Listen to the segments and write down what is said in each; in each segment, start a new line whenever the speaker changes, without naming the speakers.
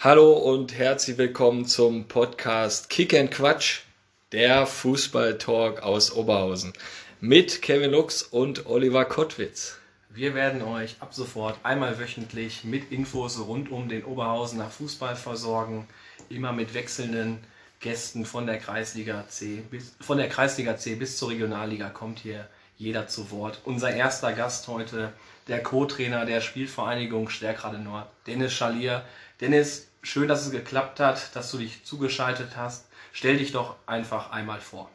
Hallo und herzlich willkommen zum Podcast Kick and Quatsch, der Fußball-Talk aus Oberhausen mit Kevin Lux und Oliver Kottwitz.
Wir werden euch ab sofort einmal wöchentlich mit Infos rund um den Oberhausener Fußball versorgen, immer mit wechselnden Gästen von der Kreisliga C bis, von der Kreisliga C bis zur Regionalliga kommt hier jeder zu Wort. Unser erster Gast heute, der Co-Trainer der Spielvereinigung Stärkrade Nord, Dennis Schalier. Dennis, Schön, dass es geklappt hat, dass du dich zugeschaltet hast. Stell dich doch einfach einmal vor.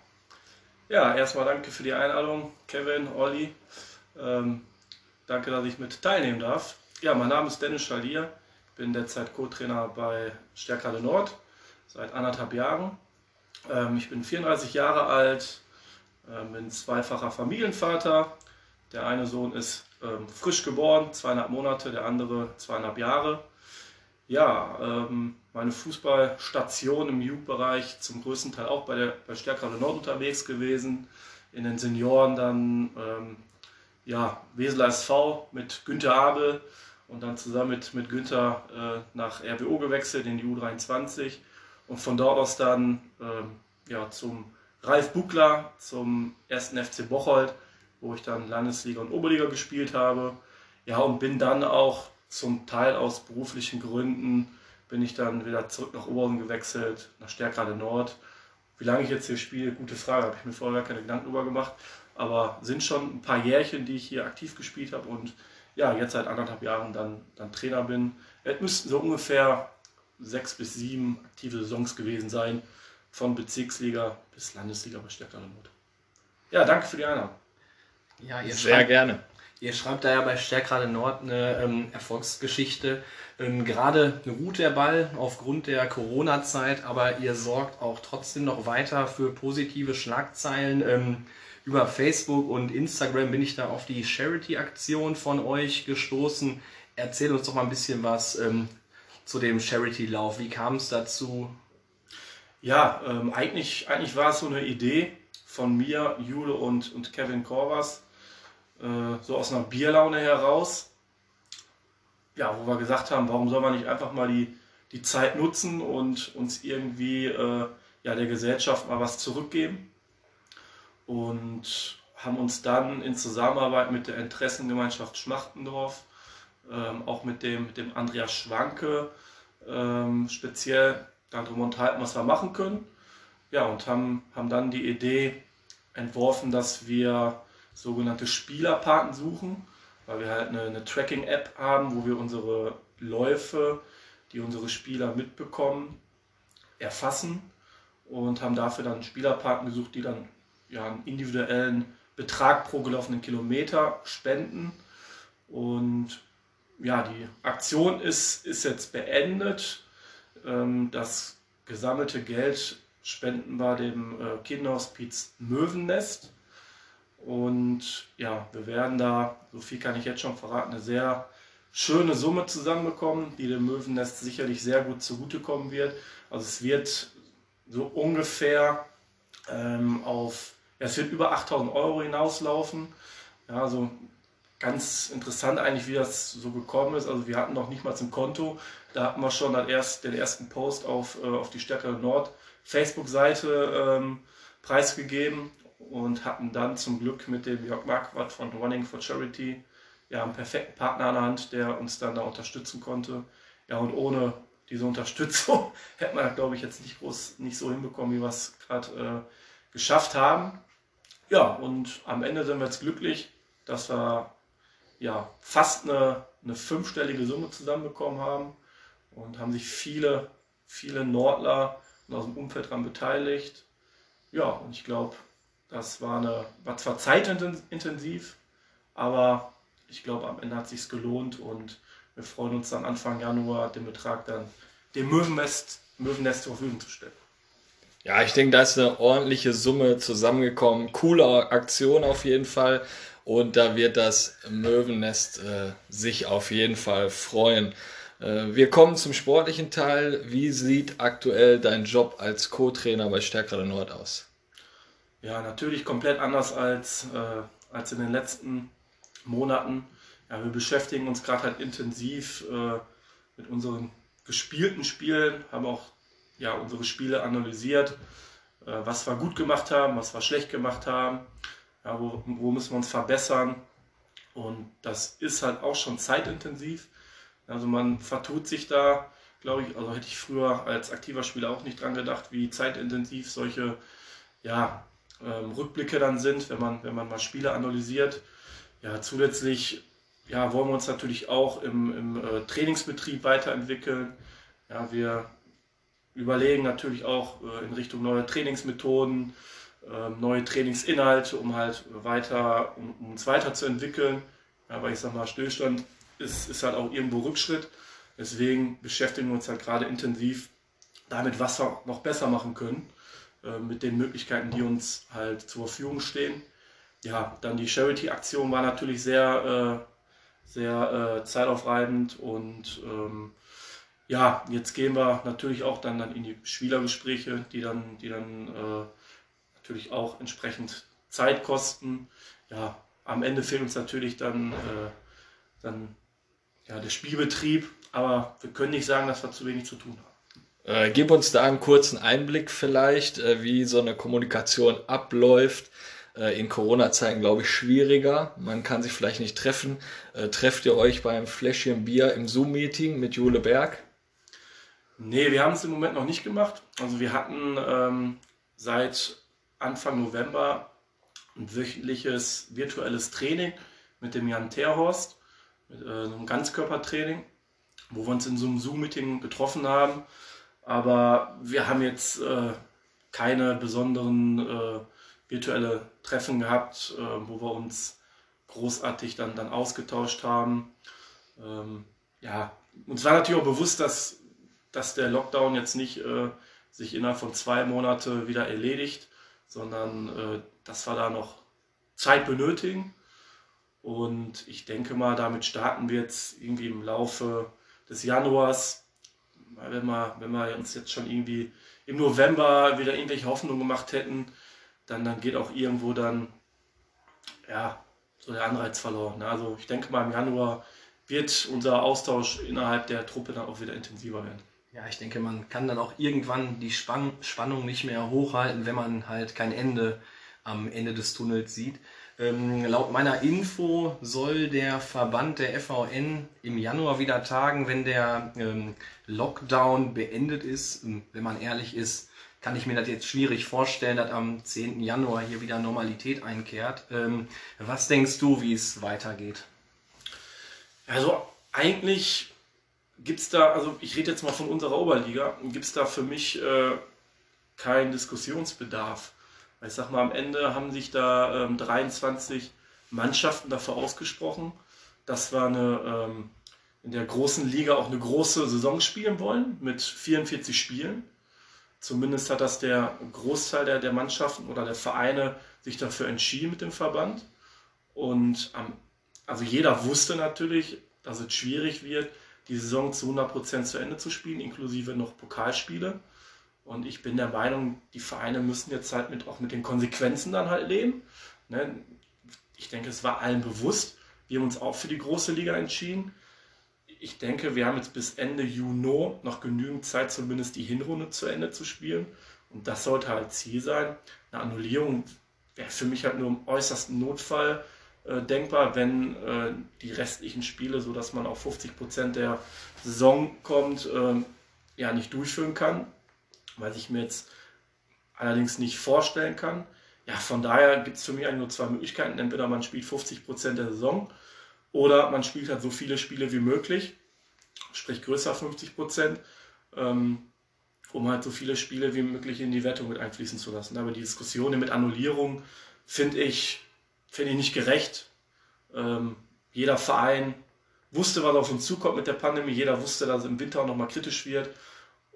Ja, erstmal danke für die Einladung, Kevin, Olli. Ähm, danke, dass ich mit teilnehmen darf. Ja, mein Name ist Dennis Schalier. Ich bin derzeit Co-Trainer bei Stärkale Nord seit anderthalb Jahren. Ähm, ich bin 34 Jahre alt, ähm, bin zweifacher Familienvater. Der eine Sohn ist ähm, frisch geboren, zweieinhalb Monate, der andere zweieinhalb Jahre ja, ähm, meine Fußballstation im Jugendbereich zum größten Teil auch bei, der, bei Stärkrade Nord unterwegs gewesen. In den Senioren dann ähm, ja, Weseler SV mit Günter Abel und dann zusammen mit, mit Günther äh, nach RWO gewechselt in die U23 und von dort aus dann ähm, ja, zum Ralf Buckler, zum ersten FC Bocholt, wo ich dann Landesliga und Oberliga gespielt habe. Ja, und bin dann auch zum Teil aus beruflichen Gründen bin ich dann wieder zurück nach Oberhausen gewechselt, nach Stärkrade Nord. Wie lange ich jetzt hier spiele, gute Frage, habe ich mir vorher gar keine Gedanken darüber gemacht. Aber sind schon ein paar Jährchen, die ich hier aktiv gespielt habe und ja, jetzt seit anderthalb Jahren dann, dann Trainer bin. Es müssten so ungefähr sechs bis sieben aktive Saisons gewesen sein, von Bezirksliga bis Landesliga bei Stärkrade Nord. Ja, danke für die Einladung.
Ja, ihr Sehr gerne.
Ihr schreibt da ja bei Stärkrade Nord eine ähm, Erfolgsgeschichte. Ähm, Gerade ruht der Ball aufgrund der Corona-Zeit, aber ihr sorgt auch trotzdem noch weiter für positive Schlagzeilen. Ähm, über Facebook und Instagram bin ich da auf die Charity-Aktion von euch gestoßen. Erzähl uns doch mal ein bisschen was ähm, zu dem Charity-Lauf. Wie kam es dazu?
Ja, ähm, eigentlich, eigentlich war es so eine Idee von mir, Jule und, und Kevin Korvas äh, so aus einer Bierlaune heraus, ja, wo wir gesagt haben, warum soll man nicht einfach mal die, die Zeit nutzen und uns irgendwie äh, ja, der Gesellschaft mal was zurückgeben. Und haben uns dann in Zusammenarbeit mit der Interessengemeinschaft Schmachtendorf, ähm, auch mit dem, mit dem Andreas Schwanke, ähm, speziell darum unterhalten, was wir machen können. Ja, und haben, haben dann die Idee entworfen, dass wir sogenannte Spielerpaten suchen, weil wir halt eine, eine Tracking-App haben, wo wir unsere Läufe, die unsere Spieler mitbekommen, erfassen und haben dafür dann Spielerpaten gesucht, die dann ja, einen individuellen Betrag pro gelaufenen Kilometer spenden. Und ja, die Aktion ist, ist jetzt beendet. Ähm, das gesammelte Geld spenden wir dem äh, Kinderhospiz Möwennest. Und ja, wir werden da, so viel kann ich jetzt schon verraten, eine sehr schöne Summe zusammenbekommen, die dem Möwennest sicherlich sehr gut zugutekommen wird. Also es wird so ungefähr ähm, auf, ja, es wird über 8000 Euro hinauslaufen. Ja, also ganz interessant eigentlich, wie das so gekommen ist. Also wir hatten noch nicht mal zum Konto. Da hatten wir schon erst, den ersten Post auf, äh, auf die Stärke Nord Facebook-Seite ähm, preisgegeben und hatten dann zum Glück mit dem Jörg Marquardt von Running for Charity ja, einen perfekten Partner an der Hand, der uns dann da unterstützen konnte. Ja, und ohne diese Unterstützung hätte man, glaube ich, jetzt nicht groß nicht so hinbekommen, wie wir es gerade äh, geschafft haben. Ja, und am Ende sind wir jetzt glücklich, dass wir ja, fast eine, eine fünfstellige Summe zusammenbekommen haben und haben sich viele, viele Nordler aus dem Umfeld daran beteiligt. Ja, und ich glaube, das war, eine, war zwar zeitintensiv, aber ich glaube, am Ende hat es sich gelohnt und wir freuen uns dann Anfang Januar, den Betrag dann dem Möwennest, Möwennest zur Verfügung zu stellen.
Ja, ich denke, da ist eine ordentliche Summe zusammengekommen. Coole Aktion auf jeden Fall. Und da wird das Möwennest äh, sich auf jeden Fall freuen. Äh, wir kommen zum sportlichen Teil. Wie sieht aktuell dein Job als Co-Trainer bei Stärkrade Nord aus?
Ja, natürlich komplett anders als, äh, als in den letzten Monaten. Ja, wir beschäftigen uns gerade halt intensiv äh, mit unseren gespielten Spielen, haben auch ja, unsere Spiele analysiert, äh, was wir gut gemacht haben, was wir schlecht gemacht haben, ja, wo, wo müssen wir uns verbessern. Und das ist halt auch schon zeitintensiv. Also man vertut sich da, glaube ich, also hätte ich früher als aktiver Spieler auch nicht dran gedacht, wie zeitintensiv solche ja, ähm, Rückblicke dann sind, wenn man, wenn man mal Spiele analysiert. Ja, zusätzlich ja, wollen wir uns natürlich auch im, im äh, Trainingsbetrieb weiterentwickeln. Ja, wir überlegen natürlich auch äh, in Richtung neue Trainingsmethoden, äh, neue Trainingsinhalte, um halt weiter, um, um uns weiterzuentwickeln. Ja, weil ich sag mal, Stillstand ist, ist halt auch irgendwo Rückschritt. Deswegen beschäftigen wir uns halt gerade intensiv damit, was wir noch besser machen können, äh, mit den Möglichkeiten, die uns halt zur Verfügung stehen. Ja, dann die Charity-Aktion war natürlich sehr, äh, sehr äh, zeitaufreibend und ähm, ja, jetzt gehen wir natürlich auch dann, dann in die Spielergespräche, die dann, die dann äh, natürlich auch entsprechend Zeit kosten. Ja, am Ende fehlt uns natürlich dann, äh, dann ja, der Spielbetrieb, aber wir können nicht sagen, dass wir zu wenig zu tun haben.
Äh, gib uns da einen kurzen Einblick vielleicht, äh, wie so eine Kommunikation abläuft. Äh, in Corona-Zeiten, glaube ich, schwieriger. Man kann sich vielleicht nicht treffen. Äh, trefft ihr euch beim Fläschchen Bier im Zoom-Meeting mit Jule Berg?
Nee, wir haben es im Moment noch nicht gemacht. Also wir hatten ähm, seit Anfang November ein wöchentliches virtuelles Training mit dem Jan Terhorst, mit äh, einem Ganzkörpertraining, wo wir uns in so einem Zoom-Meeting getroffen haben. Aber wir haben jetzt äh, keine besonderen äh, virtuelle Treffen gehabt, äh, wo wir uns großartig dann, dann ausgetauscht haben. Ähm, ja, uns war natürlich auch bewusst, dass dass der Lockdown jetzt nicht äh, sich innerhalb von zwei Monaten wieder erledigt, sondern äh, dass wir da noch Zeit benötigen. Und ich denke mal, damit starten wir jetzt irgendwie im Laufe des Januars. Wenn wir, wenn wir uns jetzt schon irgendwie im November wieder irgendwelche Hoffnungen gemacht hätten, dann, dann geht auch irgendwo dann ja, so der Anreiz verloren. Also ich denke mal, im Januar wird unser Austausch innerhalb der Truppe dann auch wieder intensiver werden.
Ja, ich denke, man kann dann auch irgendwann die Spann Spannung nicht mehr hochhalten, wenn man halt kein Ende am Ende des Tunnels sieht. Ähm, laut meiner Info soll der Verband der FVN im Januar wieder tagen, wenn der ähm, Lockdown beendet ist. Ähm, wenn man ehrlich ist, kann ich mir das jetzt schwierig vorstellen, dass am 10. Januar hier wieder Normalität einkehrt. Ähm, was denkst du, wie es weitergeht?
Also eigentlich gibt es da, also ich rede jetzt mal von unserer Oberliga, gibt es da für mich äh, keinen Diskussionsbedarf. Ich sag mal, am Ende haben sich da ähm, 23 Mannschaften dafür ausgesprochen, dass wir eine, ähm, in der großen Liga auch eine große Saison spielen wollen mit 44 Spielen. Zumindest hat das der Großteil der, der Mannschaften oder der Vereine sich dafür entschieden mit dem Verband. Und ähm, also jeder wusste natürlich, dass es schwierig wird, die Saison zu 100% zu Ende zu spielen, inklusive noch Pokalspiele. Und ich bin der Meinung, die Vereine müssen jetzt halt mit, auch mit den Konsequenzen dann halt leben. Ne? Ich denke, es war allen bewusst. Wir haben uns auch für die große Liga entschieden. Ich denke, wir haben jetzt bis Ende Juni noch genügend Zeit, zumindest die Hinrunde zu Ende zu spielen. Und das sollte halt Ziel sein. Eine Annullierung wäre für mich halt nur im äußersten Notfall äh, denkbar, wenn äh, die restlichen Spiele, so dass man auf 50 Prozent der Saison kommt, äh, ja nicht durchführen kann, weil ich mir jetzt allerdings nicht vorstellen kann. Ja, von daher gibt es für mich eigentlich nur zwei Möglichkeiten. Entweder man spielt 50 Prozent der Saison oder man spielt halt so viele Spiele wie möglich, sprich größer 50 Prozent, ähm, um halt so viele Spiele wie möglich in die Wertung mit einfließen zu lassen. Aber die Diskussion mit Annullierung finde ich finde ich nicht gerecht. Ähm, jeder Verein wusste, was auf uns zukommt mit der Pandemie. Jeder wusste, dass es im Winter auch nochmal kritisch wird.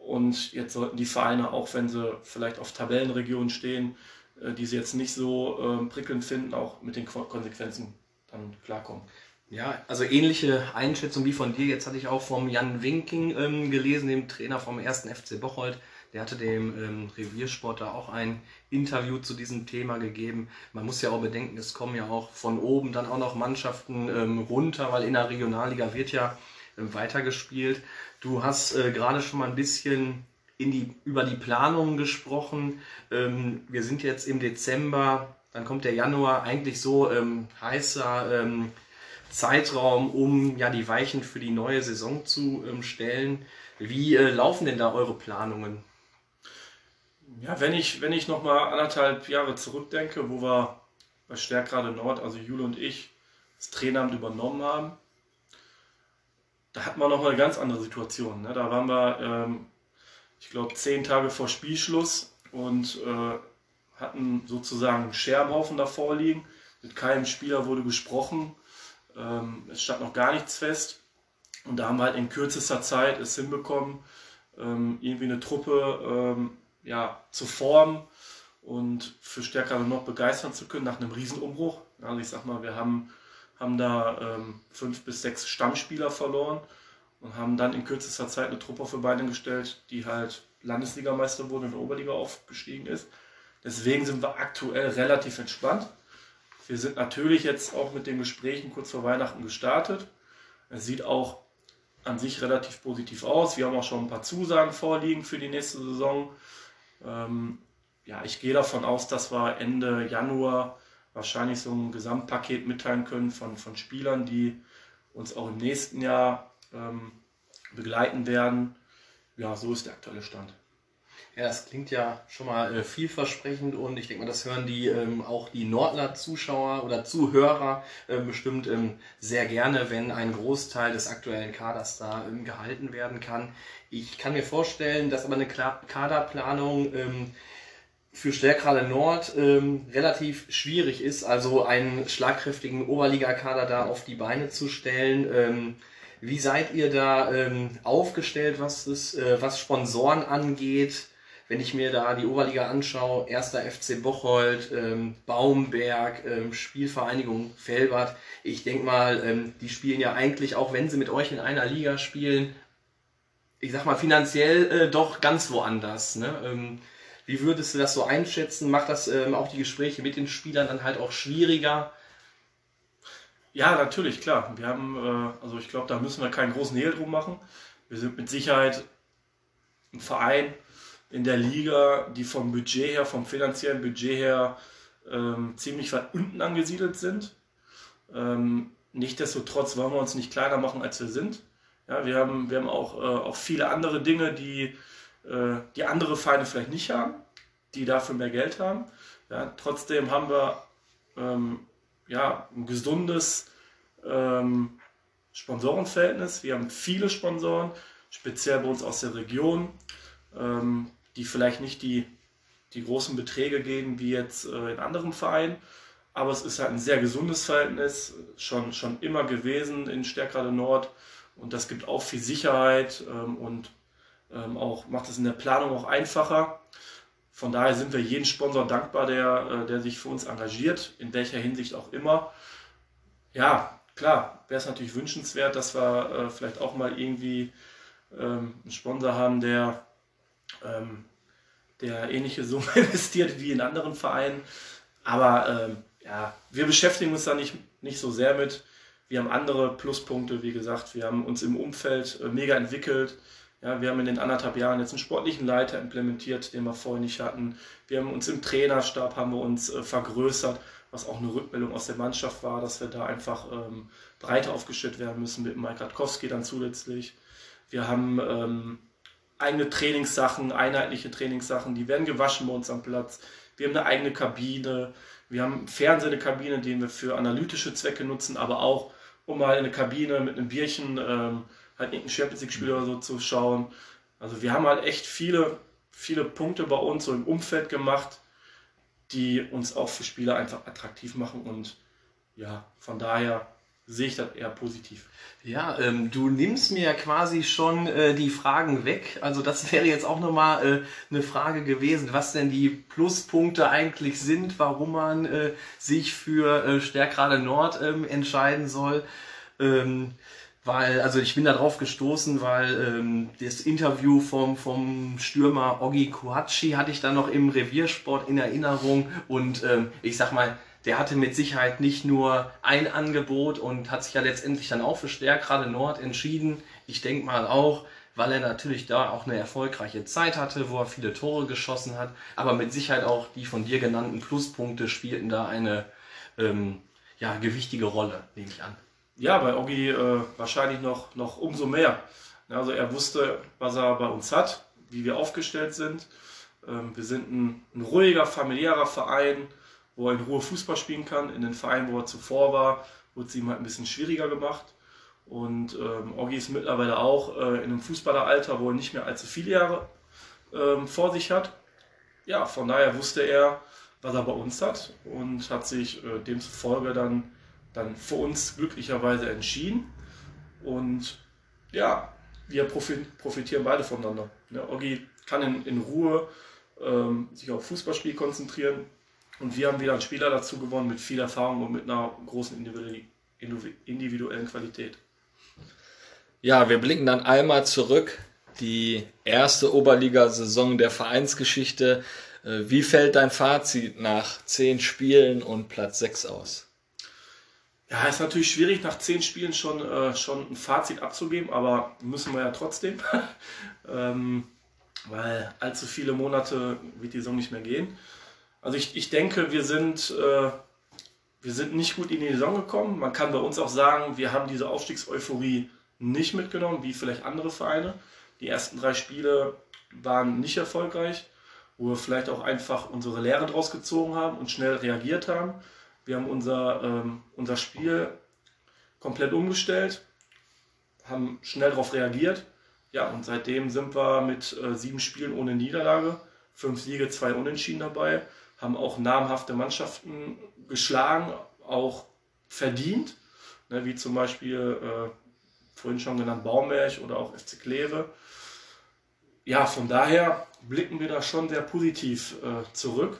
Und jetzt sollten die Vereine, auch wenn sie vielleicht auf Tabellenregionen stehen, äh, die sie jetzt nicht so äh, prickelnd finden, auch mit den Konsequenzen dann klarkommen.
Ja, also ähnliche Einschätzung wie von dir. Jetzt hatte ich auch vom Jan Winking ähm, gelesen, dem Trainer vom ersten FC Bocholt. Der hatte dem ähm, Reviersport da auch ein Interview zu diesem Thema gegeben. Man muss ja auch bedenken, es kommen ja auch von oben dann auch noch Mannschaften ähm, runter, weil in der Regionalliga wird ja ähm, weitergespielt. Du hast äh, gerade schon mal ein bisschen in die, über die Planungen gesprochen. Ähm, wir sind jetzt im Dezember, dann kommt der Januar, eigentlich so ähm, heißer ähm, Zeitraum, um ja die Weichen für die neue Saison zu ähm, stellen. Wie äh, laufen denn da eure Planungen?
Ja, wenn ich, wenn ich nochmal anderthalb Jahre zurückdenke, wo wir bei Stärkrade Nord, also Jule und ich, das Traineramt übernommen haben, da hatten wir nochmal eine ganz andere Situation. Ne? Da waren wir, ähm, ich glaube, zehn Tage vor Spielschluss und äh, hatten sozusagen einen Scherbenhaufen davor liegen. Mit keinem Spieler wurde gesprochen. Ähm, es stand noch gar nichts fest. Und da haben wir halt in kürzester Zeit es hinbekommen, ähm, irgendwie eine Truppe ähm, ja, zu formen und für Stärkere noch begeistern zu können nach einem Riesenumbruch. Also ich sag mal, wir haben, haben da ähm, fünf bis sechs Stammspieler verloren und haben dann in kürzester Zeit eine Truppe auf Beine gestellt, die halt Landesligameister wurde und in der Oberliga aufgestiegen ist. Deswegen sind wir aktuell relativ entspannt. Wir sind natürlich jetzt auch mit den Gesprächen kurz vor Weihnachten gestartet. Es sieht auch an sich relativ positiv aus. Wir haben auch schon ein paar Zusagen vorliegen für die nächste Saison. Ähm, ja, ich gehe davon aus, dass wir Ende Januar wahrscheinlich so ein Gesamtpaket mitteilen können von, von Spielern, die uns auch im nächsten Jahr ähm, begleiten werden. Ja, so ist der aktuelle Stand.
Ja, das klingt ja schon mal äh, vielversprechend und ich denke mal, das hören die ähm, auch die Nordler-Zuschauer oder Zuhörer äh, bestimmt ähm, sehr gerne, wenn ein Großteil des aktuellen Kaders da ähm, gehalten werden kann. Ich kann mir vorstellen, dass aber eine Kaderplanung ähm, für Stärkrade Nord ähm, relativ schwierig ist, also einen schlagkräftigen Oberligakader da auf die Beine zu stellen. Ähm, wie seid ihr da aufgestellt, was, das, äh, was Sponsoren angeht? wenn ich mir da die Oberliga anschaue, erster FC Bocholt, ähm, Baumberg, ähm, Spielvereinigung Felbert, ich denke mal, ähm, die spielen ja eigentlich, auch wenn sie mit euch in einer Liga spielen, ich sag mal finanziell äh, doch ganz woanders. Ne? Ähm, wie würdest du das so einschätzen? Macht das ähm, auch die Gespräche mit den Spielern dann halt auch schwieriger?
Ja, natürlich, klar. Wir haben, äh, also ich glaube, da müssen wir keinen großen Hehl drum machen. Wir sind mit Sicherheit ein Verein, in der Liga, die vom Budget her, vom finanziellen Budget her ähm, ziemlich weit unten angesiedelt sind. Ähm, Nichtsdestotrotz wollen wir uns nicht kleiner machen, als wir sind. Ja, wir haben, wir haben auch, äh, auch viele andere Dinge, die, äh, die andere Feinde vielleicht nicht haben, die dafür mehr Geld haben. Ja, trotzdem haben wir ähm, ja, ein gesundes ähm, Sponsorenverhältnis. Wir haben viele Sponsoren, speziell bei uns aus der Region. Ähm, die vielleicht nicht die, die großen Beträge geben wie jetzt äh, in anderen Vereinen. Aber es ist halt ein sehr gesundes Verhältnis, schon, schon immer gewesen in Stärkrade Nord. Und das gibt auch viel Sicherheit ähm, und ähm, auch macht es in der Planung auch einfacher. Von daher sind wir jeden Sponsor dankbar, der, äh, der sich für uns engagiert, in welcher Hinsicht auch immer. Ja, klar, wäre es natürlich wünschenswert, dass wir äh, vielleicht auch mal irgendwie ähm, einen Sponsor haben, der ähm, der ähnliche Summe investiert wie in anderen Vereinen. Aber ähm, ja, wir beschäftigen uns da nicht, nicht so sehr mit. Wir haben andere Pluspunkte, wie gesagt. Wir haben uns im Umfeld äh, mega entwickelt. Ja, wir haben in den anderthalb Jahren jetzt einen sportlichen Leiter implementiert, den wir vorher nicht hatten. Wir haben uns im Trainerstab haben wir uns äh, vergrößert, was auch eine Rückmeldung aus der Mannschaft war, dass wir da einfach ähm, breiter aufgestellt werden müssen mit Mike Radkowski dann zusätzlich. Wir haben ähm, eigene Trainingssachen, einheitliche Trainingssachen, die werden gewaschen bei uns am Platz. Wir haben eine eigene Kabine, wir haben Fernseher, eine Kabine, den wir für analytische Zwecke nutzen, aber auch, um mal in eine Kabine mit einem Bierchen ähm, halt irgendein Champions League-Spiel oder so zu schauen. Also wir haben halt echt viele, viele Punkte bei uns so im Umfeld gemacht, die uns auch für Spieler einfach attraktiv machen und ja, von daher sehe ich das eher positiv.
Ja, ähm, du nimmst mir ja quasi schon äh, die Fragen weg. Also das wäre jetzt auch nochmal äh, eine Frage gewesen, was denn die Pluspunkte eigentlich sind, warum man äh, sich für äh, Stärkrade Nord ähm, entscheiden soll. Ähm, weil, also ich bin da drauf gestoßen, weil ähm, das Interview vom, vom Stürmer Ogi Kuhachi hatte ich da noch im Reviersport in Erinnerung und ähm, ich sag mal, der hatte mit Sicherheit nicht nur ein Angebot und hat sich ja letztendlich dann auch für Stärkrade Nord entschieden. Ich denke mal auch, weil er natürlich da auch eine erfolgreiche Zeit hatte, wo er viele Tore geschossen hat. Aber mit Sicherheit auch die von dir genannten Pluspunkte spielten da eine ähm, ja, gewichtige Rolle, nehme ich an.
Ja, bei Oggi äh, wahrscheinlich noch, noch umso mehr. Also er wusste, was er bei uns hat, wie wir aufgestellt sind. Ähm, wir sind ein, ein, ruhiger, familiärer Verein, wo er in Ruhe Fußball spielen kann. In den Vereinen, wo er zuvor war, wurde es ihm halt ein bisschen schwieriger gemacht. Und ähm, Oggi ist mittlerweile auch äh, in einem Fußballeralter, wo er nicht mehr allzu viele Jahre ähm, vor sich hat. Ja, von daher wusste er, was er bei uns hat und hat sich äh, demzufolge dann, dann für uns glücklicherweise entschieden. Und ja, wir profitieren beide voneinander. Ne, Oggi kann in, in Ruhe ähm, sich auf Fußballspiel konzentrieren und wir haben wieder einen Spieler dazu gewonnen mit viel Erfahrung und mit einer großen individuellen Qualität.
Ja, wir blicken dann einmal zurück. Die erste Oberligasaison der Vereinsgeschichte. Äh, wie fällt dein Fazit nach zehn Spielen und Platz 6 aus?
Ja, ist natürlich schwierig, nach zehn Spielen schon, äh, schon ein Fazit abzugeben, aber müssen wir ja trotzdem. ähm, weil allzu viele Monate wird die Saison nicht mehr gehen. Also ich, ich denke, wir sind, äh, wir sind nicht gut in die Saison gekommen. Man kann bei uns auch sagen, wir haben diese Aufstiegseuphorie nicht mitgenommen, wie vielleicht andere Vereine. Die ersten drei Spiele waren nicht erfolgreich, wo wir vielleicht auch einfach unsere Lehre draus gezogen haben und schnell reagiert haben. Wir haben unser, ähm, unser Spiel komplett umgestellt, haben schnell darauf reagiert. Ja, und seitdem sind wir mit äh, sieben Spielen ohne Niederlage, fünf Siege, zwei Unentschieden dabei, haben auch namhafte Mannschaften geschlagen, auch verdient, ne, wie zum Beispiel äh, vorhin schon genannt Baumberg oder auch FC Kleve. Ja, von daher blicken wir da schon sehr positiv äh, zurück,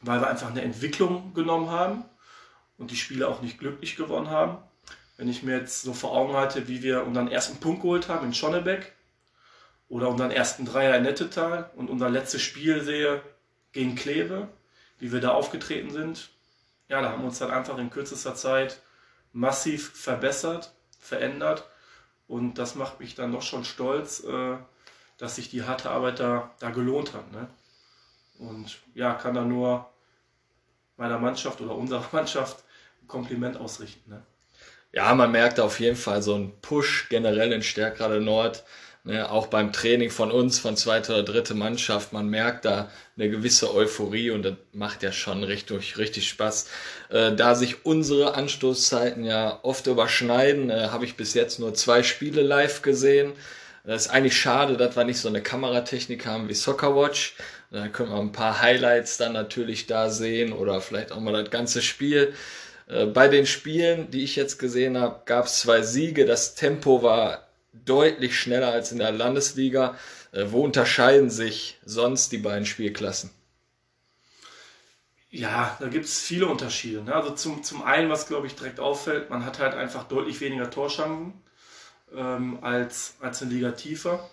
weil wir einfach eine Entwicklung genommen haben und die Spiele auch nicht glücklich gewonnen haben. Wenn ich mir jetzt so vor Augen halte, wie wir unseren ersten Punkt geholt haben in Schonnebeck oder unseren ersten Dreier in Nettetal und unser letztes Spiel sehe gegen Kleve, wie wir da aufgetreten sind, ja, da haben wir uns dann einfach in kürzester Zeit massiv verbessert verändert. Und das macht mich dann doch schon stolz, äh, dass sich die harte Arbeit da, da gelohnt hat. Ne? Und ja, kann da nur meiner Mannschaft oder unserer Mannschaft ein Kompliment ausrichten. Ne?
Ja, man merkt auf jeden Fall so einen Push generell in Stärkrade Nord. Ne, auch beim Training von uns, von zweiter oder dritte Mannschaft, man merkt da eine gewisse Euphorie und das macht ja schon richtig, richtig Spaß. Äh, da sich unsere Anstoßzeiten ja oft überschneiden, äh, habe ich bis jetzt nur zwei Spiele live gesehen. Das ist eigentlich schade, dass wir nicht so eine Kameratechnik haben wie Soccerwatch. Da können wir ein paar Highlights dann natürlich da sehen oder vielleicht auch mal das ganze Spiel. Äh, bei den Spielen, die ich jetzt gesehen habe, gab es zwei Siege. Das Tempo war deutlich schneller als in der Landesliga. Äh, wo unterscheiden sich sonst die beiden Spielklassen?
Ja, da gibt es viele Unterschiede. Ne? Also zum, zum einen, was glaube ich direkt auffällt, man hat halt einfach deutlich weniger Torschancen ähm, als, als in Liga tiefer.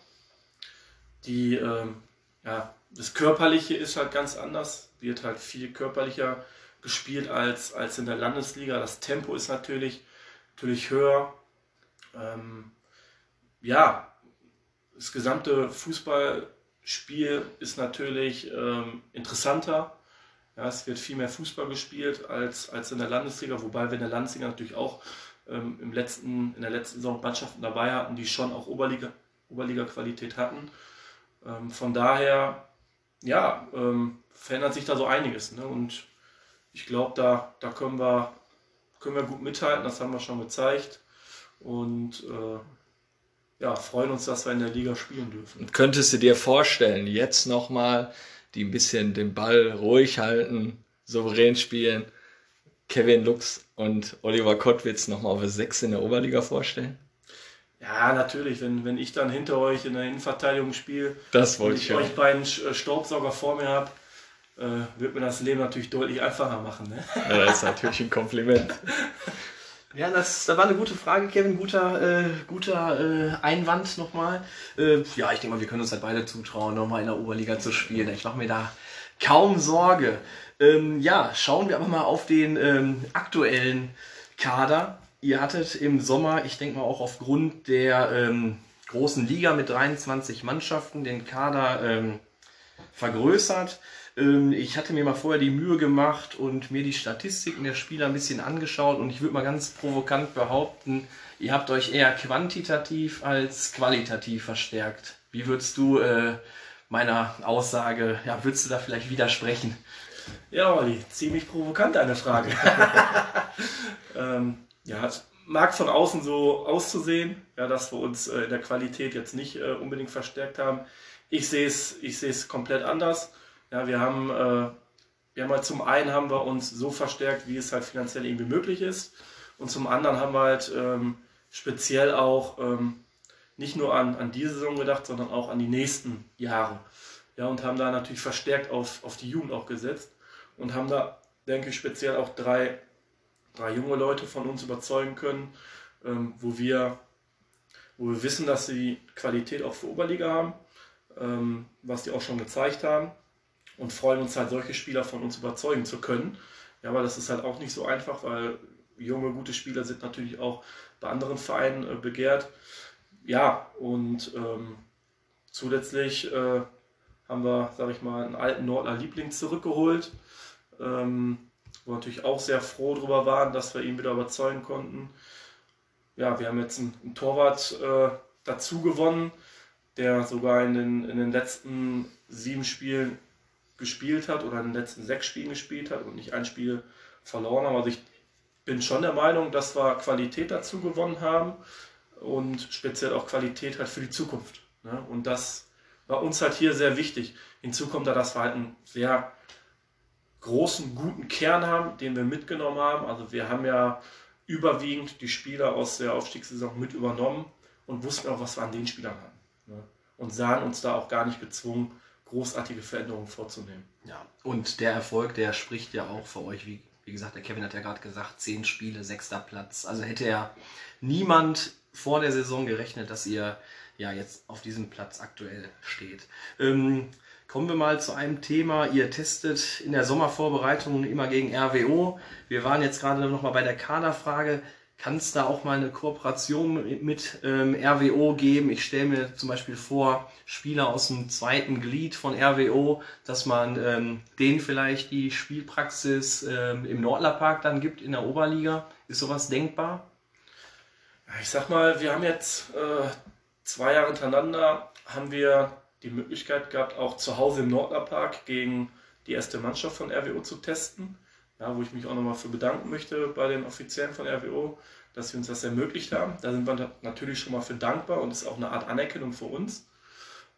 Die, ähm, ja, das Körperliche ist halt ganz anders, wird halt viel körperlicher gespielt als, als in der Landesliga. Das Tempo ist natürlich, natürlich höher. Ähm, ja, das gesamte Fußballspiel ist natürlich ähm, interessanter. Ja, es wird viel mehr Fußball gespielt als, als in der Landesliga, wobei wir in der Landesliga natürlich auch ähm, im letzten, in der letzten Saison Mannschaften dabei hatten, die schon auch Oberliga, Oberliga-Qualität hatten. Ähm, von daher, ja, ähm, verändert sich da so einiges. Ne? Und ich glaube, da, da können, wir, können wir gut mithalten, das haben wir schon gezeigt. Und äh, ja, freuen uns, dass wir in der Liga spielen dürfen.
Und könntest du dir vorstellen, jetzt nochmal, die ein bisschen den Ball ruhig halten, souverän spielen, Kevin Lux und Oliver Kottwitz nochmal auf 6 in der Oberliga vorstellen?
Ja, natürlich. Wenn, wenn ich dann hinter euch in der Innenverteidigung spiele
das wollte ich
euch beiden äh, Staubsauger vor mir habe, äh, wird mir das Leben natürlich deutlich einfacher machen. Ne?
Ja, das ist natürlich ein Kompliment.
Ja, das, das war eine gute Frage, Kevin. Guter, äh, guter äh, Einwand nochmal. Äh, ja, ich denke mal, wir können uns halt beide zutrauen, nochmal in der Oberliga zu spielen. Ich mache mir da kaum Sorge. Ähm, ja, schauen wir aber mal auf den ähm, aktuellen Kader. Ihr hattet im Sommer, ich denke mal auch aufgrund der ähm, großen Liga mit 23 Mannschaften, den Kader ähm, vergrößert. Ähm, ich hatte mir mal vorher die Mühe gemacht und mir die Statistiken der Spieler ein bisschen angeschaut und ich würde mal ganz provokant behaupten, ihr habt euch eher quantitativ als qualitativ verstärkt. Wie würdest du äh, meiner Aussage, ja, würdest du da vielleicht widersprechen?
Ja, Olli, ziemlich provokant eine Frage. ähm, ja, mag von außen so auszusehen, ja, dass wir uns äh, in der Qualität jetzt nicht äh, unbedingt verstärkt haben. Ich sehe es ich es komplett anders. Ja, wir haben, äh, wir haben halt zum einen haben wir uns so verstärkt, wie es halt finanziell irgendwie möglich ist. Und zum anderen haben wir halt ähm, speziell auch ähm, nicht nur an, an diese Saison gedacht, sondern auch an die nächsten Jahre. Ja, und haben da natürlich verstärkt auf, auf die Jugend auch gesetzt und haben da, denke ich, speziell auch drei, drei junge Leute von uns überzeugen können, ähm, wo, wir, wo wir wissen, dass sie Qualität auch für Oberliga haben, ähm, was die auch schon gezeigt haben und freuen uns halt, solche Spieler von uns überzeugen zu können. Ja, aber das ist halt auch nicht so einfach, weil junge, gute Spieler sind natürlich auch bei anderen Vereinen äh, begehrt. Ja, und ähm, zusätzlich äh, haben wir, sage ich mal, einen alten Nordler Liebling zurückgeholt, ähm, wo wir natürlich auch sehr froh darüber waren, dass wir ihn wieder überzeugen konnten. Ja, wir haben jetzt einen, Torwart äh, dazu gewonnen, der sogar in den, in den letzten sieben Spielen gespielt hat oder in den letzten sechs Spielen gespielt hat und nicht ein Spiel verloren haben. Also ich bin schon der Meinung, dass wir Qualität dazu gewonnen haben und speziell auch Qualität halt für die Zukunft. Ne? Und das war uns halt hier sehr wichtig. Hinzu kommt da, dass wir halt einen sehr großen, guten Kern haben, den wir mitgenommen haben. Also wir haben ja überwiegend die Spieler aus der Aufstiegssaison mit übernommen und wussten auch, was wir an den Spielern haben. Ne? Und sahen uns da auch gar nicht gezwungen, großartige Veränderungen vorzunehmen.
Ja, und der Erfolg, der spricht ja auch für euch, wie, wie gesagt, der Kevin hat ja gerade gesagt, zehn Spiele, sechster Platz. Also hätte ja niemand vor der Saison gerechnet, dass ihr ja jetzt auf diesem Platz aktuell steht. Ähm, kommen wir mal zu einem Thema. Ihr testet in der Sommervorbereitung immer gegen RWO. Wir waren jetzt gerade noch mal bei der Kaderfrage kann es da auch mal eine Kooperation mit ähm, RWO geben? Ich stelle mir zum Beispiel vor, Spieler aus dem zweiten Glied von RWO, dass man ähm, denen vielleicht die Spielpraxis ähm, im Nordlerpark dann gibt in der Oberliga. Ist sowas denkbar?
Ich sag mal, wir haben jetzt äh, zwei Jahre hintereinander haben wir die Möglichkeit gehabt, auch zu Hause im Nordlerpark gegen die erste Mannschaft von RWO zu testen ja, wo ich mich auch nochmal für bedanken möchte bei den Offiziellen von RWO, dass sie uns das ermöglicht haben. Da sind wir natürlich schon mal für dankbar und ist auch eine Art Anerkennung für uns.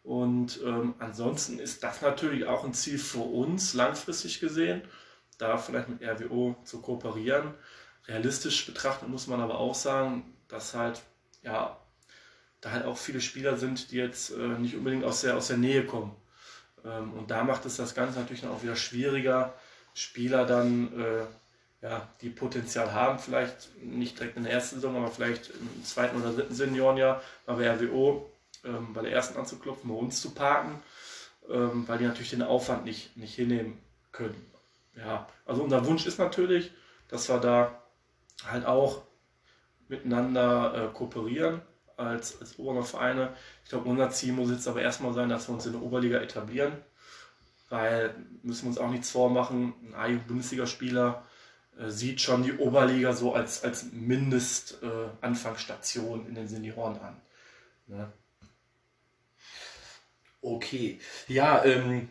Und ähm, ansonsten ist das natürlich auch ein Ziel für uns, langfristig gesehen, da vielleicht mit RWO zu kooperieren. Realistisch betrachtet muss man aber auch sagen, dass halt, ja, da halt auch viele Spieler sind, die jetzt äh, nicht unbedingt aus der, aus der Nähe kommen. Ähm, und da macht es das Ganze natürlich dann auch wieder schwieriger, Spieler dann, äh, ja, die Potenzial haben, vielleicht nicht direkt in der ersten Saison, aber vielleicht im zweiten oder dritten Seniorenjahr bei RWO ähm, bei der ersten anzuklopfen, bei uns zu parken, ähm, weil die natürlich den Aufwand nicht, nicht hinnehmen können. Ja, also unser Wunsch ist natürlich, dass wir da halt auch miteinander äh, kooperieren als, als Oberliga-Vereine. Ich glaube, unser Ziel muss jetzt aber erstmal sein, dass wir uns in der Oberliga etablieren weil müssen wir uns auch nichts vormachen, ein A-Bundesligaspieler äh, sieht schon die Oberliga so als, als Mindest-Anfangsstation äh, in den Senioren an. Ne?
Okay, ja, ähm,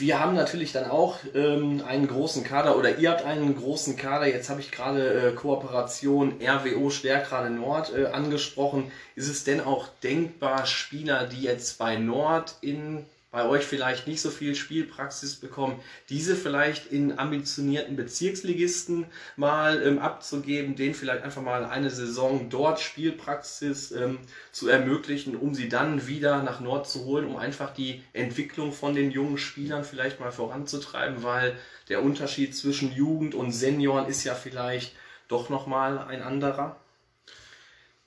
wir haben natürlich dann auch ähm, einen großen Kader oder ihr habt einen großen Kader. Jetzt habe ich gerade äh, Kooperation RWO Stärkrade Nord äh, angesprochen. Ist es denn auch denkbar, Spieler, die jetzt bei Nord in bei euch vielleicht nicht so viel Spielpraxis bekommen, diese vielleicht in ambitionierten Bezirksligisten mal ähm, abzugeben, denen vielleicht einfach mal eine Saison dort Spielpraxis ähm, zu ermöglichen, um sie dann wieder nach Nord zu holen, um einfach die Entwicklung von den jungen Spielern vielleicht mal voranzutreiben, weil der Unterschied zwischen Jugend und Senioren ist ja vielleicht doch nochmal ein anderer?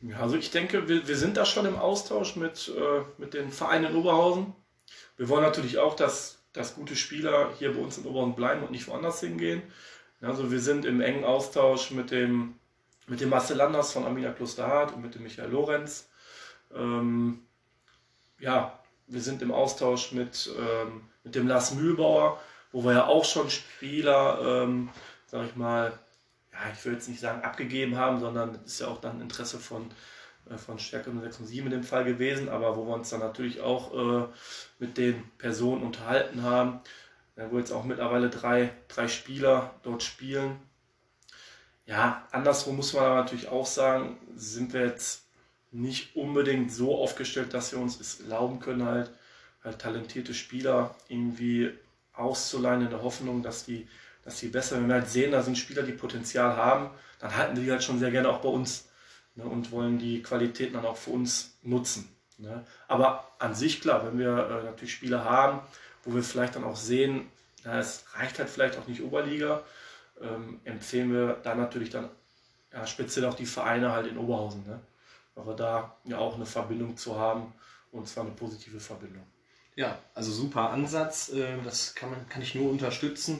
Ja, also ich denke, wir, wir sind da schon im Austausch mit, äh, mit den Vereinen in Oberhausen. Wir wollen natürlich auch, dass, dass gute Spieler hier bei uns in Oberhausen bleiben und nicht woanders hingehen. Also wir sind im engen Austausch mit dem, mit dem Marcel Landers von Amina Klosterhardt und mit dem Michael Lorenz. Ähm, ja, wir sind im Austausch mit, ähm, mit dem Lars Mühlbauer, wo wir ja auch schon Spieler, ähm, sag ich mal, ja, ich will jetzt nicht sagen abgegeben haben, sondern das ist ja auch dann Interesse von, von Stärke 6 und 7 in dem Fall gewesen, aber wo wir uns dann natürlich auch äh, mit den Personen unterhalten haben, ja, wo jetzt auch mittlerweile drei, drei Spieler dort spielen. Ja, andersrum muss man natürlich auch sagen, sind wir jetzt nicht unbedingt so aufgestellt, dass wir uns es erlauben können, halt, halt talentierte Spieler irgendwie auszuleihen in der Hoffnung, dass die, dass die besser, wenn wir halt sehen, da sind Spieler, die Potenzial haben, dann halten die halt schon sehr gerne auch bei uns ne, und wollen die Qualitäten dann auch für uns nutzen. Ne. Aber an sich klar, wenn wir äh, natürlich Spieler haben, wo wir vielleicht dann auch sehen, na, es reicht halt vielleicht auch nicht Oberliga, ähm, empfehlen wir da natürlich dann ja, speziell auch die Vereine halt in Oberhausen. Ne? aber da ja auch eine Verbindung zu haben und zwar eine positive Verbindung.
Ja, also super Ansatz, ähm, das kann, man, kann ich nur unterstützen.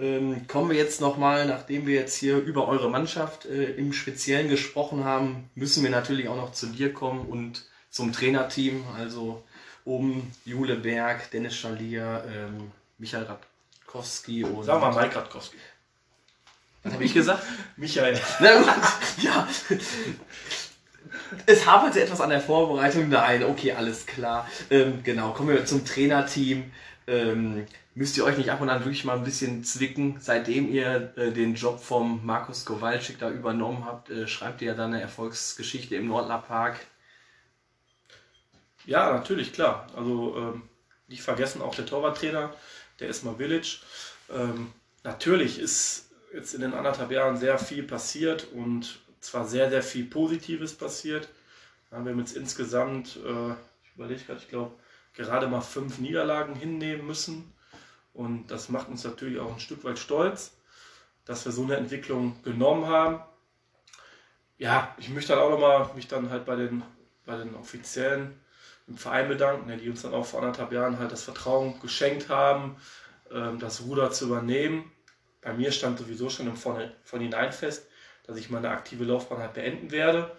Ähm, kommen wir jetzt nochmal, nachdem wir jetzt hier über eure Mannschaft äh, im Speziellen gesprochen haben, müssen wir natürlich auch noch zu dir kommen und zum Trainerteam, also um Jule Berg, Dennis Schalier, ähm, Michael Radkowski und.
Sag mal Mike Radkowski.
Was habe ich gesagt?
Michael.
Na gut, ja. Es haperte etwas an der Vorbereitung. Nein, okay, alles klar. Ähm, genau, kommen wir zum Trainerteam. Ähm, müsst ihr euch nicht ab und an wirklich mal ein bisschen zwicken. Seitdem ihr äh, den Job vom Markus Kowalczyk da übernommen habt, äh, schreibt ihr ja dann eine Erfolgsgeschichte im Nordler Park.
Ja, natürlich, klar. Also ähm, nicht vergessen, auch der Torwarttrainer, der ist mal Village. Ähm, natürlich ist jetzt in den anderthalb Jahren sehr viel passiert und zwar sehr, sehr viel Positives passiert. wir haben jetzt insgesamt, äh, ich überlege gerade, ich glaube, gerade mal fünf Niederlagen hinnehmen müssen. Und das macht uns natürlich auch ein Stück weit stolz, dass wir so eine Entwicklung genommen haben. Ja, ich möchte dann auch nochmal mich dann halt bei den, bei den Offiziellen im Verein bedanken, die uns dann auch vor anderthalb Jahren halt das Vertrauen geschenkt haben, ähm, das Ruder zu übernehmen. Bei mir stand sowieso schon im Vorhinein fest, dass ich meine aktive Laufbahn halt beenden werde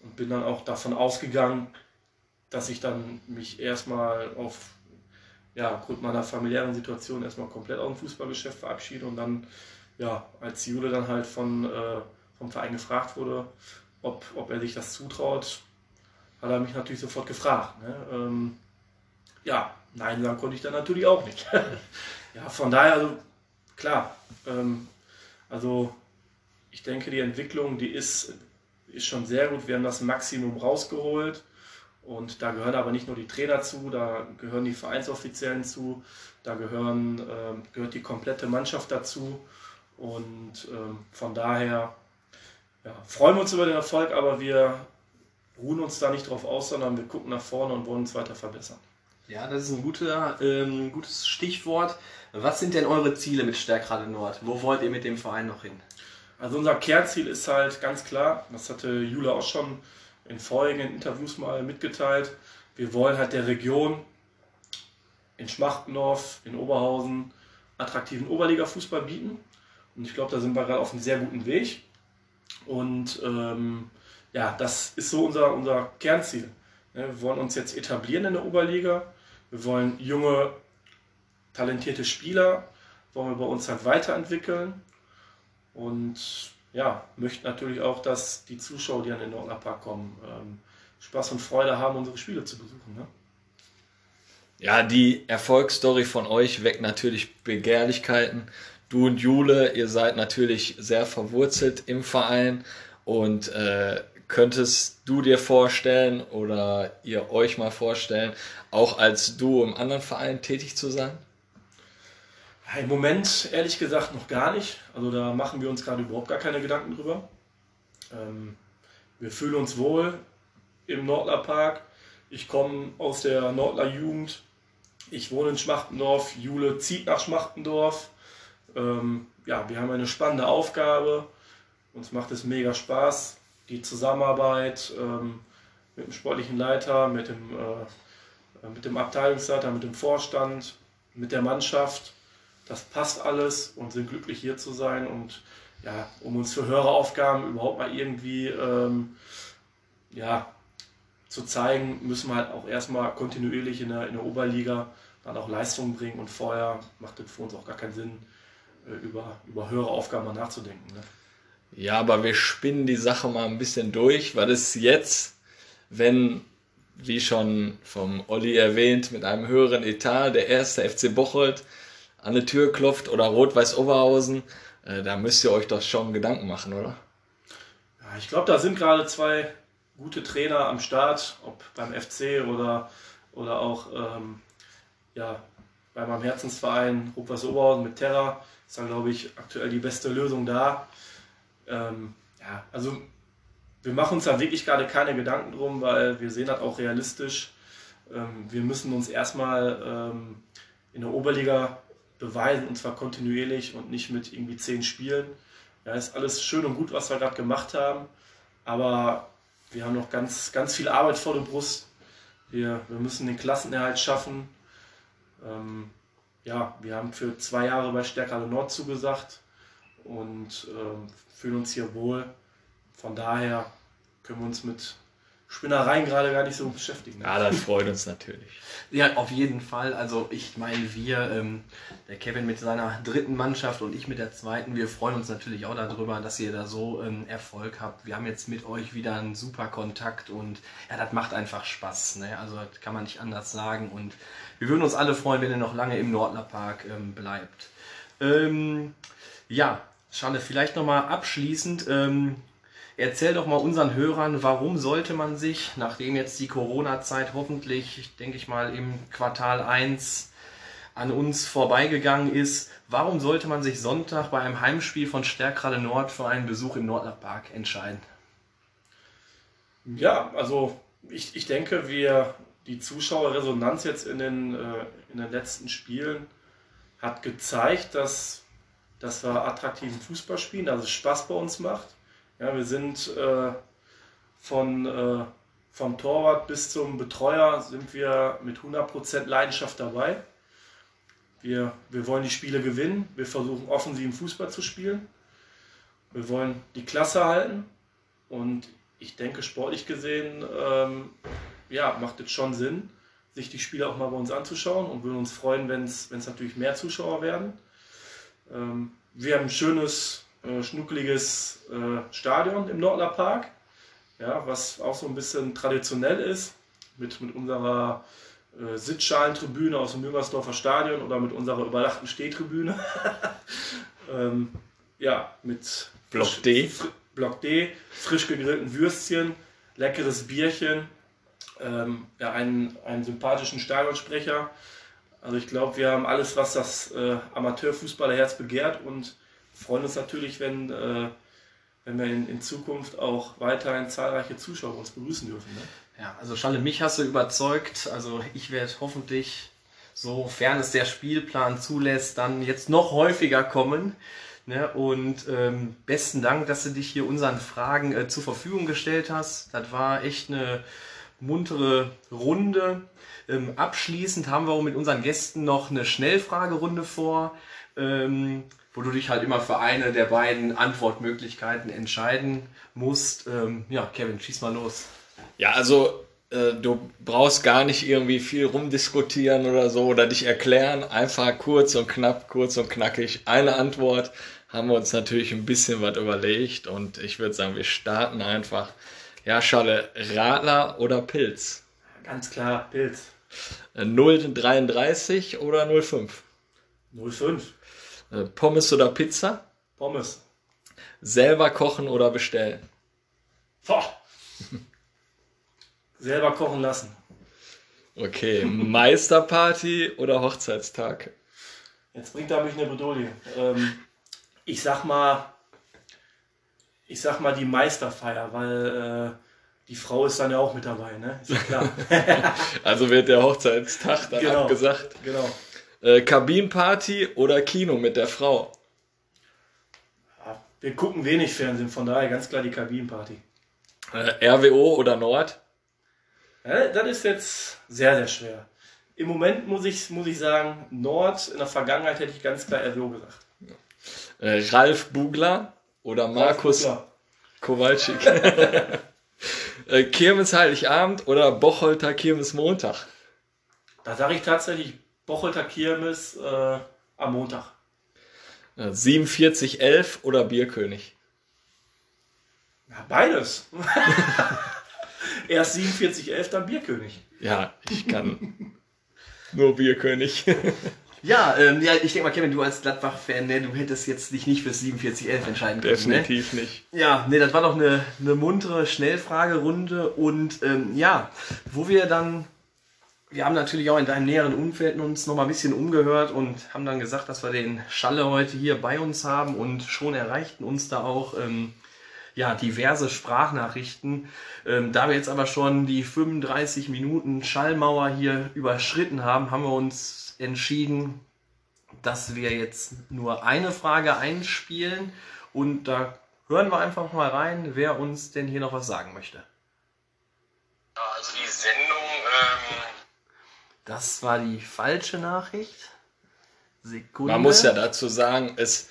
und bin dann auch davon ausgegangen, dass ich dann mich erstmal auf ja, aufgrund meiner familiären Situation erstmal komplett aus dem Fußballgeschäft verabschiede und dann, ja, als Jule dann halt von, äh, vom Verein gefragt wurde, ob, ob er sich das zutraut, hat er mich natürlich sofort gefragt. Ne? Ähm, ja, nein sagen konnte ich dann natürlich auch nicht. ja, von daher, also, klar, ähm, also ich denke, die Entwicklung, die ist, ist schon sehr gut. Wir haben das Maximum rausgeholt. Und da gehören aber nicht nur die Trainer zu, da gehören die Vereinsoffiziellen zu, da gehören, äh, gehört die komplette Mannschaft dazu. Und ähm, von daher ja, freuen wir uns über den Erfolg, aber wir ruhen uns da nicht drauf aus, sondern wir gucken nach vorne und wollen uns weiter verbessern.
Ja, das ist ein guter, ähm, gutes Stichwort. Was sind denn eure Ziele mit Stärkrade Nord? Wo wollt ihr mit dem Verein noch hin?
Also unser Kernziel ist halt ganz klar, das hatte Jule auch schon in vorigen Interviews mal mitgeteilt, wir wollen halt der Region in Schmachtendorf, in Oberhausen attraktiven Oberliga-Fußball bieten. Und ich glaube, da sind wir gerade auf einem sehr guten Weg. Und ähm, ja, das ist so unser, unser Kernziel. Wir wollen uns jetzt etablieren in der Oberliga. Wir wollen junge, talentierte Spieler, wollen wir bei uns halt weiterentwickeln. Und ja, möchten natürlich auch, dass die Zuschauer, die an den Nordner Park kommen, ähm, Spaß und Freude haben, unsere Spiele zu besuchen. Ne?
Ja, die Erfolgsstory von euch weckt natürlich Begehrlichkeiten. Du und Jule, ihr seid natürlich sehr verwurzelt im Verein und äh, könntest du dir vorstellen oder ihr euch mal vorstellen, auch als du im anderen Verein tätig zu sein?
Im Moment ehrlich gesagt noch gar nicht. Also da machen wir uns gerade überhaupt gar keine Gedanken drüber. Ähm, wir fühlen uns wohl im Nordler Park. Ich komme aus der Nordler Jugend. Ich wohne in Schmachtendorf. Jule zieht nach Schmachtendorf. Ähm, ja, wir haben eine spannende Aufgabe. Uns macht es mega Spaß. Die Zusammenarbeit ähm, mit dem sportlichen Leiter, mit dem, äh, mit dem Abteilungsleiter, mit dem Vorstand, mit der Mannschaft. Das passt alles und sind glücklich hier zu sein und ja, um uns für höhere Aufgaben überhaupt mal irgendwie ähm, ja, zu zeigen, müssen wir halt auch erstmal kontinuierlich in der, in der Oberliga dann auch Leistung bringen und vorher macht es für uns auch gar keinen Sinn, äh, über, über höhere Aufgaben mal nachzudenken. Ne?
Ja, aber wir spinnen die Sache mal ein bisschen durch, weil es jetzt, wenn, wie schon vom Olli erwähnt, mit einem höheren Etat der erste FC Bocholt an die Tür klopft oder Rot-Weiß Oberhausen, äh, da müsst ihr euch doch schon Gedanken machen, oder?
Ja, ich glaube, da sind gerade zwei gute Trainer am Start, ob beim FC oder, oder auch ähm, ja, bei meinem Herzensverein Rupers Oberhausen mit Terra ist da, glaube ich, aktuell die beste Lösung da. Ähm, ja, also wir machen uns da wirklich gerade keine Gedanken drum, weil wir sehen das auch realistisch. Ähm, wir müssen uns erstmal ähm, in der Oberliga beweisen und zwar kontinuierlich und nicht mit irgendwie zehn Spielen. Ja, ist alles schön und gut, was wir gerade gemacht haben, aber wir haben noch ganz, ganz viel Arbeit vor der Brust. Wir, wir müssen den Klassenerhalt schaffen. Ähm, ja, wir haben für zwei Jahre bei Stärkale Nord zugesagt und ähm, fühlen uns hier wohl. Von daher können wir uns mit Spinnereien gerade gar nicht so beschäftigen.
Ja, das freut uns natürlich.
Ja, auf jeden Fall. Also ich meine, wir, ähm, der Kevin mit seiner dritten Mannschaft und ich mit der zweiten, wir freuen uns natürlich auch darüber, dass ihr da so ähm, Erfolg habt. Wir haben jetzt mit euch wieder einen super Kontakt und ja, das macht einfach Spaß. Ne? Also das kann man nicht anders sagen. Und wir würden uns alle freuen, wenn ihr noch lange im Nordlerpark ähm, bleibt. Ähm, ja, Schade, vielleicht nochmal abschließend. Erzähl doch mal unseren Hörern, warum sollte man sich, nachdem jetzt die Corona-Zeit hoffentlich, denke ich mal, im Quartal 1 an uns vorbeigegangen ist, warum sollte man sich Sonntag bei einem Heimspiel von Stärkrade Nord für einen Besuch im Nordlerpark entscheiden?
Ja, also ich, ich denke, wir, die Zuschauerresonanz jetzt in den, äh, in den letzten Spielen hat gezeigt, dass, dass wir attraktiven Fußball spielen, dass es Spaß bei uns macht ja, wir sind äh, von, äh, vom Torwart bis zum Betreuer sind wir mit 100% Leidenschaft dabei. Wir, wir wollen die Spiele gewinnen, wir versuchen offensiven Fußball zu spielen. Wir wollen die Klasse halten und ich denke, sportlich gesehen, ähm, ja, macht es schon Sinn, sich die Spiele auch mal bei uns anzuschauen und würden uns freuen, wenn es natürlich mehr Zuschauer werden. Ähm, wir haben ein schönes äh, schnuckeliges äh, Stadion im Nordler Park, ja, was auch so ein bisschen traditionell ist, mit, mit unserer äh, Sitzschalentribüne aus dem Müngersdorfer Stadion oder mit unserer überdachten Stehtribüne. ähm, ja, mit
Block D.
Block D, frisch gegrillten Würstchen, leckeres Bierchen, ähm, ja, einen, einen sympathischen Stadionsprecher. Also ich glaube, wir haben alles, was das äh, Amateurfußballerherz begehrt und freuen uns natürlich, wenn, äh, wenn wir in, in, Zukunft auch weiterhin zahlreiche Zuschauer uns begrüßen dürfen. Ne?
Ja, also Schalle, mich hast du überzeugt. Also ich werde hoffentlich, sofern es der Spielplan zulässt, dann jetzt noch häufiger kommen. Ne? Und ähm, besten Dank, dass du dich hier unseren Fragen äh, zur Verfügung gestellt hast. Das war echt eine muntere Runde. Ähm, abschließend haben wir mit unseren Gästen noch eine Schnellfragerunde vor. Ähm, wo du dich halt immer für eine der beiden Antwortmöglichkeiten entscheiden musst. Ähm, ja, Kevin, schieß mal los.
Ja, also äh, du brauchst gar nicht irgendwie viel rumdiskutieren oder so oder dich erklären. Einfach kurz und knapp, kurz und knackig. Eine Antwort haben wir uns natürlich ein bisschen was überlegt und ich würde sagen, wir starten einfach. Ja, Schale, Radler oder Pilz?
Ganz klar, Pilz.
0,33 oder 0,5?
0,5.
Äh, Pommes oder Pizza?
Pommes.
Selber kochen oder bestellen?
Boah. Selber kochen lassen.
Okay, Meisterparty oder Hochzeitstag?
Jetzt bringt er mich eine Bedolie. Ähm, ich sag mal, ich sag mal die Meisterfeier, weil äh, die Frau ist dann ja auch mit dabei, ne? Ist ja klar.
also wird der Hochzeitstag dann
genau,
abgesagt.
Genau.
Äh, Kabinenparty oder Kino mit der Frau?
wir gucken wenig Fernsehen, von daher ganz klar die Kabinenparty.
Äh, RWO oder Nord?
Ja, das ist jetzt sehr, sehr schwer. Im Moment muss ich, muss ich sagen, Nord, in der Vergangenheit hätte ich ganz klar RWO gesagt.
Äh, Ralf Bugler oder Markus
Ralf
Kowalczyk? äh, Kirmes Heiligabend oder Bocholter Kirmes Montag?
Da sage ich tatsächlich Bocholter Kirmes äh, am Montag.
Äh, 4711 oder Bierkönig?
Ja, beides. Erst 47,11, dann Bierkönig.
Ja, ich kann nur Bierkönig.
Ja, ähm, ja, ich denke mal, Kevin, du als Gladbach-Fan, ne, du hättest jetzt dich nicht fürs 47-11 entscheiden können. Ne?
Definitiv nicht.
Ja, nee, das war doch eine, eine muntere Schnellfragerunde und ähm, ja, wo wir dann, wir haben natürlich auch in deinem näheren Umfeld uns noch mal ein bisschen umgehört und haben dann gesagt, dass wir den Schalle heute hier bei uns haben und schon erreichten uns da auch ähm, ja, diverse Sprachnachrichten. Ähm, da wir jetzt aber schon die 35 Minuten Schallmauer hier überschritten haben, haben wir uns entschieden, dass wir jetzt nur eine Frage einspielen und da hören wir einfach mal rein, wer uns denn hier noch was sagen möchte.
Also die Sendung, ähm,
Das war die falsche Nachricht. Sekunde.
Man muss ja dazu sagen, es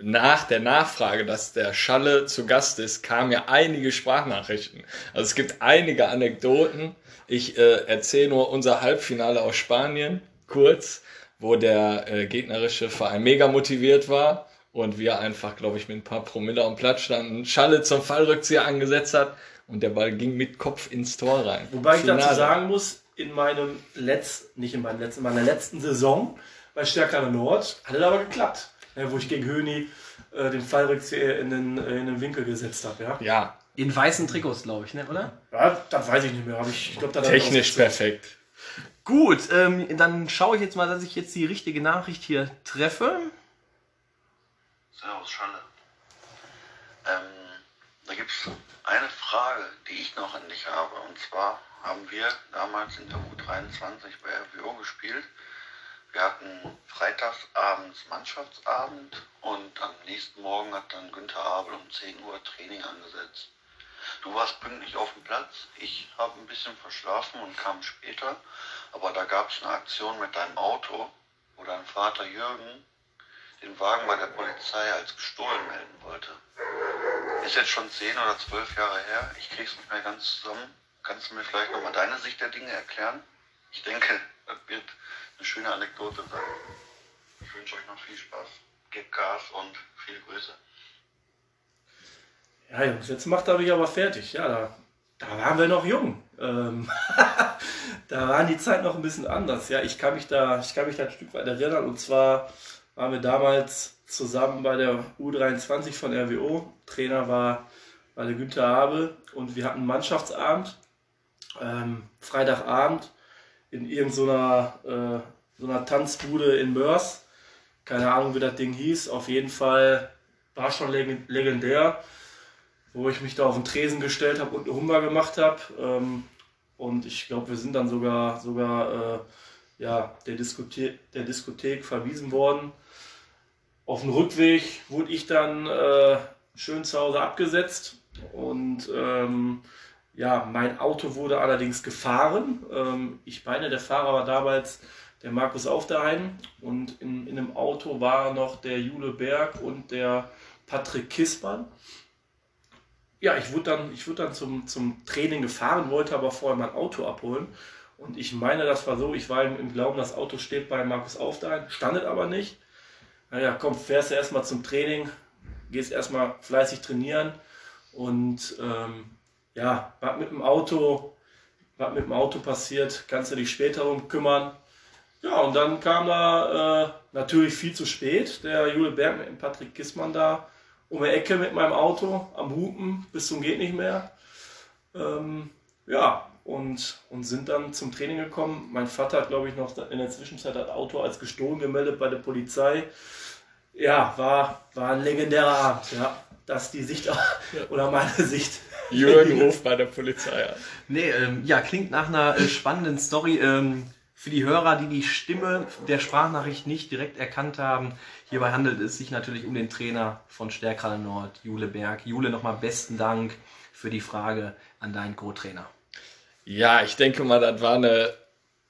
nach der Nachfrage, dass der Schalle zu Gast ist, kamen ja einige Sprachnachrichten. Also es gibt einige Anekdoten. Ich äh, erzähle nur unser Halbfinale aus Spanien kurz, wo der äh, gegnerische Verein mega motiviert war und wir einfach, glaube ich, mit ein paar Promille am Platz standen. Schalle zum Fallrückzieher angesetzt hat und der Ball ging mit Kopf ins Tor rein.
Wobei ich dazu
Finale.
sagen muss, in meinem letzten, nicht in meinem letzten, in meiner letzten Saison bei Stärker Nord hat es aber geklappt. Ja, wo ich gegen Höni äh, den Fallrückzieher in den, äh, in den Winkel gesetzt habe. Ja?
Ja,
In weißen Trikots, glaube ich, ne, oder?
ja, das weiß ich nicht mehr. Ich, ich glaub,
technisch perfekt.
Gut, ähm, dann schaue ich jetzt mal, dass ich jetzt die richtige Nachricht hier treffe.
Servus Schalle. Ähm, da gibt es eine Frage, die ich noch an dich habe. Und zwar haben wir damals in der U23 bei RWO gespielt. Wir hatten freitagsabends Mannschaftsabend und am nächsten Morgen hat dann Günther Abel um 10 Uhr Training angesetzt. Du warst pünktlich auf dem Platz, ich habe ein bisschen verschlafen und kam später, aber da gab es eine Aktion mit deinem Auto, wo dein Vater Jürgen den Wagen bei der Polizei als gestohlen melden wollte. Ist jetzt schon zehn oder zwölf Jahre her. Ich krieg's nicht mehr ganz zusammen. Kannst du mir vielleicht nochmal deine Sicht der Dinge erklären? Ich denke, das wird eine schöne Anekdote sein. Ich wünsche euch noch viel Spaß. Gebt Gas und viele Grüße.
Ja, Jungs, jetzt macht er mich aber fertig. Ja, da, da waren wir noch jung. Ähm, da waren die Zeiten noch ein bisschen anders. Ja, ich kann mich da, ich kann mich da ein Stück weit erinnern. Und zwar waren wir damals zusammen bei der U23 von RWO. Trainer war, war der Günther Habe und wir hatten einen Mannschaftsabend. Ähm, Freitagabend in irgendeiner äh, so einer Tanzbude in Mörs. Keine Ahnung, wie das Ding hieß. Auf jeden Fall war schon leg- legendär wo ich mich da auf den Tresen gestellt habe und eine Hummer gemacht habe. Ähm, und ich glaube, wir sind dann sogar, sogar äh, ja, der, Diskothek, der Diskothek verwiesen worden. Auf dem Rückweg wurde ich dann äh, schön zu Hause abgesetzt und ähm, ja, mein Auto wurde allerdings gefahren. Ähm, ich meine, der Fahrer war damals der Markus Aufderheim und in, in dem Auto war noch der Jule Berg und der Patrick Kismann ja, ich wurde dann, ich wurde dann zum, zum Training gefahren, wollte aber vorher mein Auto abholen. Und ich meine, das war so, ich war im, im Glauben, das Auto steht bei Markus Aufdein, standet aber nicht. Naja, komm, fährst du erstmal zum Training, gehst erstmal fleißig trainieren. Und ähm, ja, was mit dem Auto, was mit dem Auto passiert, kannst du dich später drum kümmern. Ja, und dann kam da äh, natürlich viel zu spät, der Jule Berg mit Patrick Kissmann da um die Ecke mit meinem Auto am Hupen bis zum geht nicht mehr. Ähm, ja, und, und sind dann zum Training gekommen. Mein Vater hat, glaube ich, noch in der Zwischenzeit das Auto als gestohlen gemeldet bei der Polizei. Ja, war, war ein legendärer Abend, ja. Das ist die Sicht oder meine Sicht.
Jürgen ruft bei der Polizei an.
Nee, ähm, ja, klingt nach einer äh, spannenden Story. Ähm, Für die Hörer, die die Stimme der Sprachnachricht nicht direkt erkannt haben, hierbei handelt es sich natürlich um den Trainer von Stärkrade Nord, Jule Berg. Jule, nochmal besten Dank für die Frage an deinen Co-Trainer.
Ja, ich denke mal, das war eine,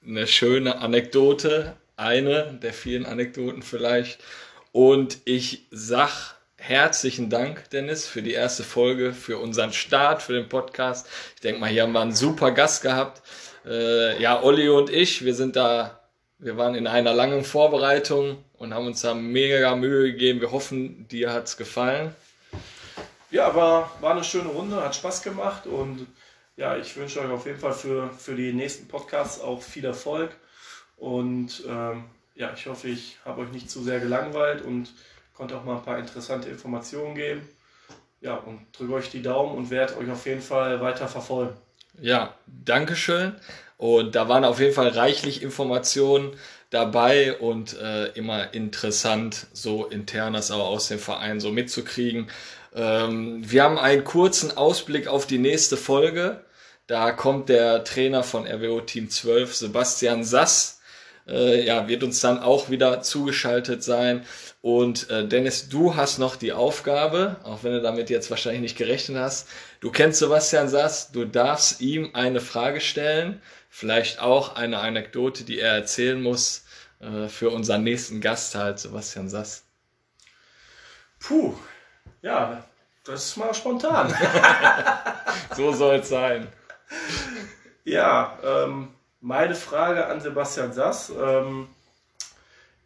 eine schöne Anekdote, eine der vielen Anekdoten vielleicht. Und ich sag herzlichen Dank, Dennis, für die erste Folge, für unseren Start, für den Podcast. Ich denke mal, hier haben wir einen super Gast gehabt. Äh, ja, Olli und ich, wir sind da, wir waren in einer langen Vorbereitung und haben uns da mega Mühe gegeben. Wir hoffen, dir hat's gefallen.
Ja, war, war eine schöne Runde, hat Spaß gemacht und ja, ich wünsche euch auf jeden Fall für, für die nächsten Podcasts auch viel Erfolg. Und ähm, ja, ich hoffe, ich habe euch nicht zu sehr gelangweilt und konnte auch mal ein paar interessante Informationen geben. Ja, und drücke euch die Daumen und werde euch auf jeden Fall weiter verfolgen.
Ja, Dankeschön. Und da waren auf jeden Fall reichlich Informationen dabei und äh, immer interessant, so internes aber aus dem Verein so mitzukriegen. Ähm, wir haben einen kurzen Ausblick auf die nächste Folge. Da kommt der Trainer von RWO Team 12, Sebastian Sass, äh, ja, wird uns dann auch wieder zugeschaltet sein. Und äh, Dennis, du hast noch die Aufgabe, auch wenn du damit jetzt wahrscheinlich nicht gerechnet hast. Du kennst Sebastian Sass, du darfst ihm eine Frage stellen, vielleicht auch eine Anekdote, die er erzählen muss äh, für unseren nächsten Gast halt, Sebastian Sass.
Puh, ja, das ist mal spontan.
so soll es sein.
Ja, ähm, meine Frage an Sebastian Sass. Ähm,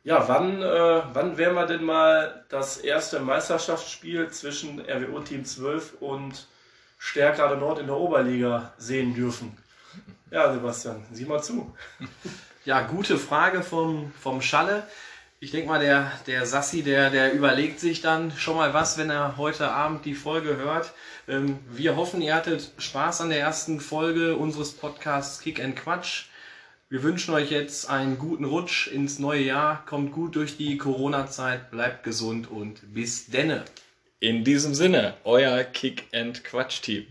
ja, wann, äh, wann werden wir denn mal das erste Meisterschaftsspiel zwischen RWO Team 12 und Stärkrade Nord in der Oberliga sehen dürfen? Ja, Sebastian, sieh mal zu.
Ja, gute Frage vom, vom Schalle. Ich denke mal, der, der Sassi, der, der überlegt sich dann schon mal was, wenn er heute Abend die Folge hört. Ähm, wir hoffen, ihr hattet Spaß an der ersten Folge unseres Podcasts Kick and Quatsch. Wir wünschen euch jetzt einen guten Rutsch ins neue Jahr. Kommt gut durch die Corona-Zeit, bleibt gesund und bis denne.
In diesem Sinne, euer Kick and Quatsch Team.